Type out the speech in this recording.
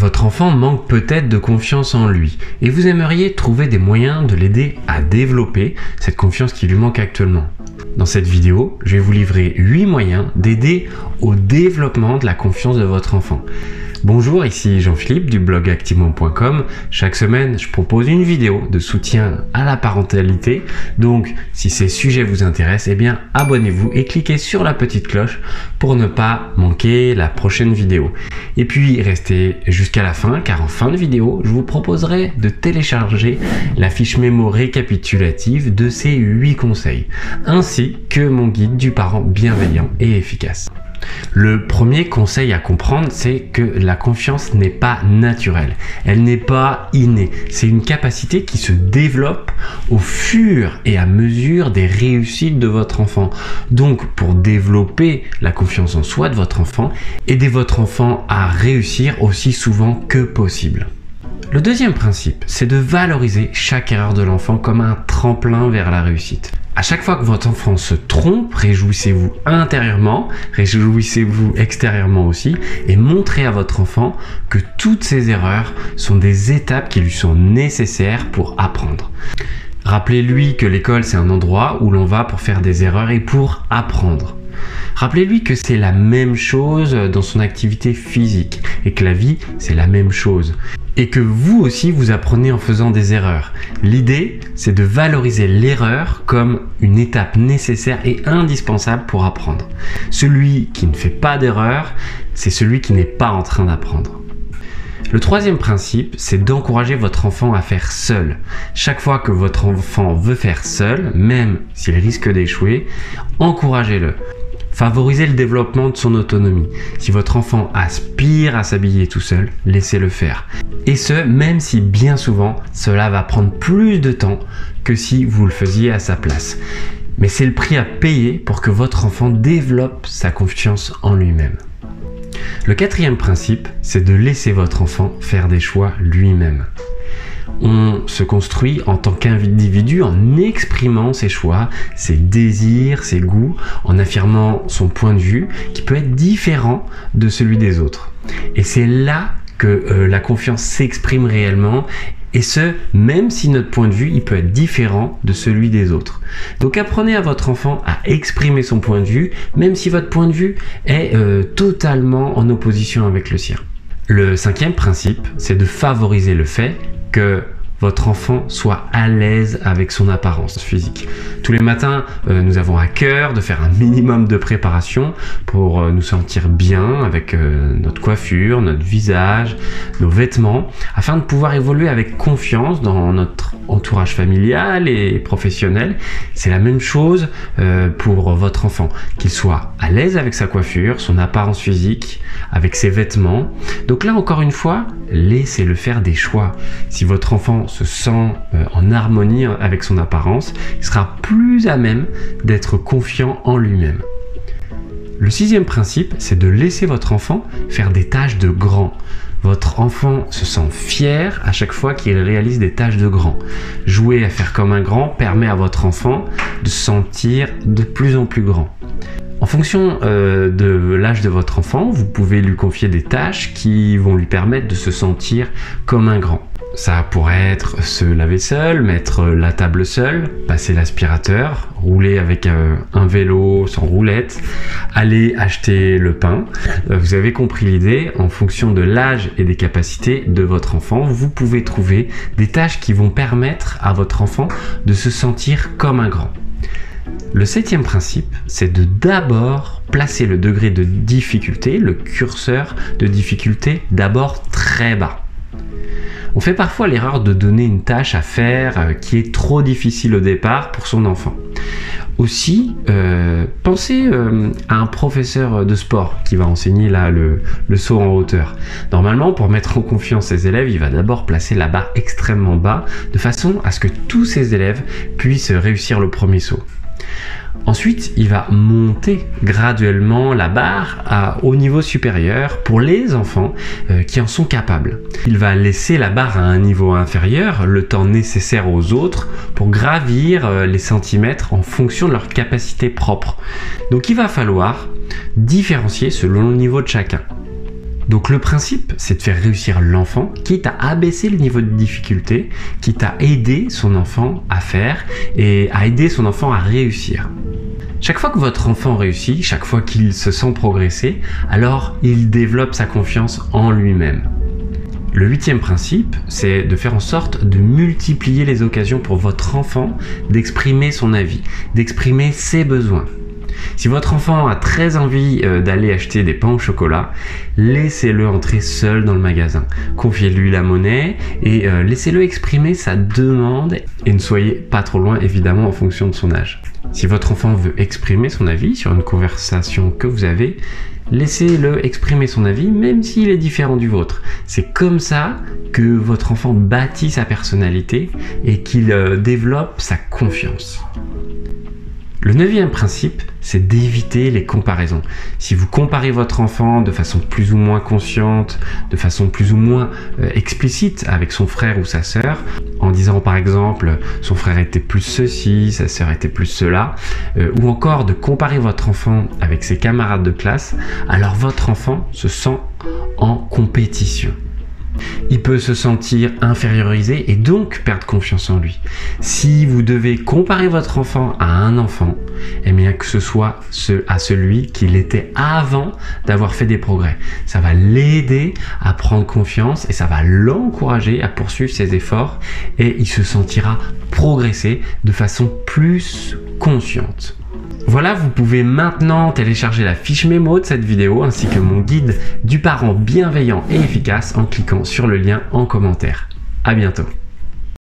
Votre enfant manque peut-être de confiance en lui et vous aimeriez trouver des moyens de l'aider à développer cette confiance qui lui manque actuellement. Dans cette vidéo, je vais vous livrer 8 moyens d'aider au développement de la confiance de votre enfant. Bonjour, ici Jean-Philippe du blog activement.com. Chaque semaine, je propose une vidéo de soutien à la parentalité. Donc, si ces sujets vous intéressent, eh bien, abonnez-vous et cliquez sur la petite cloche pour ne pas manquer la prochaine vidéo. Et puis, restez jusqu'à la fin, car en fin de vidéo, je vous proposerai de télécharger la fiche mémo récapitulative de ces 8 conseils, ainsi que mon guide du parent bienveillant et efficace. Le premier conseil à comprendre, c'est que la confiance n'est pas naturelle, elle n'est pas innée, c'est une capacité qui se développe au fur et à mesure des réussites de votre enfant. Donc pour développer la confiance en soi de votre enfant, aidez votre enfant à réussir aussi souvent que possible. Le deuxième principe, c'est de valoriser chaque erreur de l'enfant comme un tremplin vers la réussite. À chaque fois que votre enfant se trompe, réjouissez-vous intérieurement, réjouissez-vous extérieurement aussi, et montrez à votre enfant que toutes ces erreurs sont des étapes qui lui sont nécessaires pour apprendre. Rappelez-lui que l'école c'est un endroit où l'on va pour faire des erreurs et pour apprendre. Rappelez-lui que c'est la même chose dans son activité physique et que la vie c'est la même chose et que vous aussi vous apprenez en faisant des erreurs. L'idée, c'est de valoriser l'erreur comme une étape nécessaire et indispensable pour apprendre. Celui qui ne fait pas d'erreur, c'est celui qui n'est pas en train d'apprendre. Le troisième principe, c'est d'encourager votre enfant à faire seul. Chaque fois que votre enfant veut faire seul, même s'il risque d'échouer, encouragez-le. Favorisez le développement de son autonomie. Si votre enfant aspire à s'habiller tout seul, laissez-le faire. Et ce, même si bien souvent, cela va prendre plus de temps que si vous le faisiez à sa place. Mais c'est le prix à payer pour que votre enfant développe sa confiance en lui-même. Le quatrième principe, c'est de laisser votre enfant faire des choix lui-même on se construit en tant qu'individu en exprimant ses choix, ses désirs, ses goûts, en affirmant son point de vue qui peut être différent de celui des autres. Et c'est là que euh, la confiance s'exprime réellement et ce, même si notre point de vue, peut être différent de celui des autres. Donc apprenez à votre enfant à exprimer son point de vue, même si votre point de vue est euh, totalement en opposition avec le sien. Le cinquième principe, c'est de favoriser le fait votre enfant soit à l'aise avec son apparence physique. Tous les matins, euh, nous avons à cœur de faire un minimum de préparation pour euh, nous sentir bien avec euh, notre coiffure, notre visage, nos vêtements, afin de pouvoir évoluer avec confiance dans notre entourage familial et professionnel. C'est la même chose pour votre enfant, qu'il soit à l'aise avec sa coiffure, son apparence physique, avec ses vêtements. Donc là, encore une fois, laissez-le faire des choix. Si votre enfant se sent euh, en harmonie avec son apparence, il sera plus à même d'être confiant en lui-même. Le sixième principe, c'est de laisser votre enfant faire des tâches de grand. Votre enfant se sent fier à chaque fois qu'il réalise des tâches de grand. Jouer à faire comme un grand permet à votre enfant de se sentir de plus en plus grand. En fonction euh, de l'âge de votre enfant, vous pouvez lui confier des tâches qui vont lui permettre de se sentir comme un grand. Ça pourrait être se laver seul, mettre la table seul, passer l'aspirateur, rouler avec euh, un, vélo sans roulette, aller acheter le pain. Euh, vous avez compris l'idée, en fonction de l'âge et des capacités de votre enfant, vous pouvez trouver des tâches qui vont permettre à votre enfant de se sentir comme un grand. Le septième principe, c'est de d'abord placer le degré de difficulté, le curseur de difficulté, d'abord très bas. On fait parfois l'erreur de donner une tâche à faire euh, qui est trop difficile au départ pour son enfant. Aussi, euh, pensez euh, à un professeur de sport qui va enseigner là le, le, saut en hauteur. Normalement, pour mettre en confiance ses élèves, il va d'abord placer la barre extrêmement bas de façon à ce que tous ses élèves puissent réussir le premier saut. Ensuite, il va monter graduellement la barre au niveau supérieur pour les enfants euh, qui en sont capables. Il va laisser la barre à un niveau inférieur le temps nécessaire aux autres pour gravir euh, les centimètres en fonction de leur capacité propre. Donc il va falloir différencier selon le niveau de chacun. Donc le principe, c'est de faire réussir l'enfant, quitte à abaisser le niveau de difficulté, quitte à aider son enfant à faire et à aider son enfant à réussir. Chaque fois que votre enfant réussit, chaque fois qu'il se sent progresser, alors il développe sa confiance en lui-même. Le huitième principe, c'est de faire en sorte de multiplier les occasions pour votre enfant d'exprimer son avis, d'exprimer ses besoins. Si votre enfant a très envie euh, d'aller acheter des pains au chocolat, laissez-le entrer seul dans le magasin. Confiez-lui la monnaie et euh, laissez-le exprimer sa demande et ne soyez pas trop loin évidemment en fonction de son âge. Si votre enfant veut exprimer son avis sur une conversation que vous avez, laissez-le exprimer son avis même s'il est différent du vôtre. C'est comme ça que votre enfant bâtit sa personnalité et qu'il euh, développe sa confiance. Le neuvième principe, c'est d'éviter les comparaisons. Si vous comparez votre enfant de façon plus ou moins consciente, de façon plus ou moins euh, explicite avec son frère ou sa sœur, en disant par exemple son frère était plus ceci, sa sœur était plus cela, euh, ou encore de comparer votre enfant avec ses camarades de classe, alors votre enfant se sent en compétition. Il peut se sentir infériorisé et donc perdre confiance en lui. Si vous devez comparer votre enfant à un enfant, eh bien que ce soit à celui qu'il était avant d'avoir fait des progrès. Ça va l'aider à prendre confiance et ça va l'encourager à poursuivre ses efforts et il se sentira progresser de façon plus consciente. Voilà, vous pouvez maintenant télécharger la fiche mémo de cette vidéo ainsi que mon guide du parent bienveillant et efficace en cliquant sur le lien en commentaire. À bientôt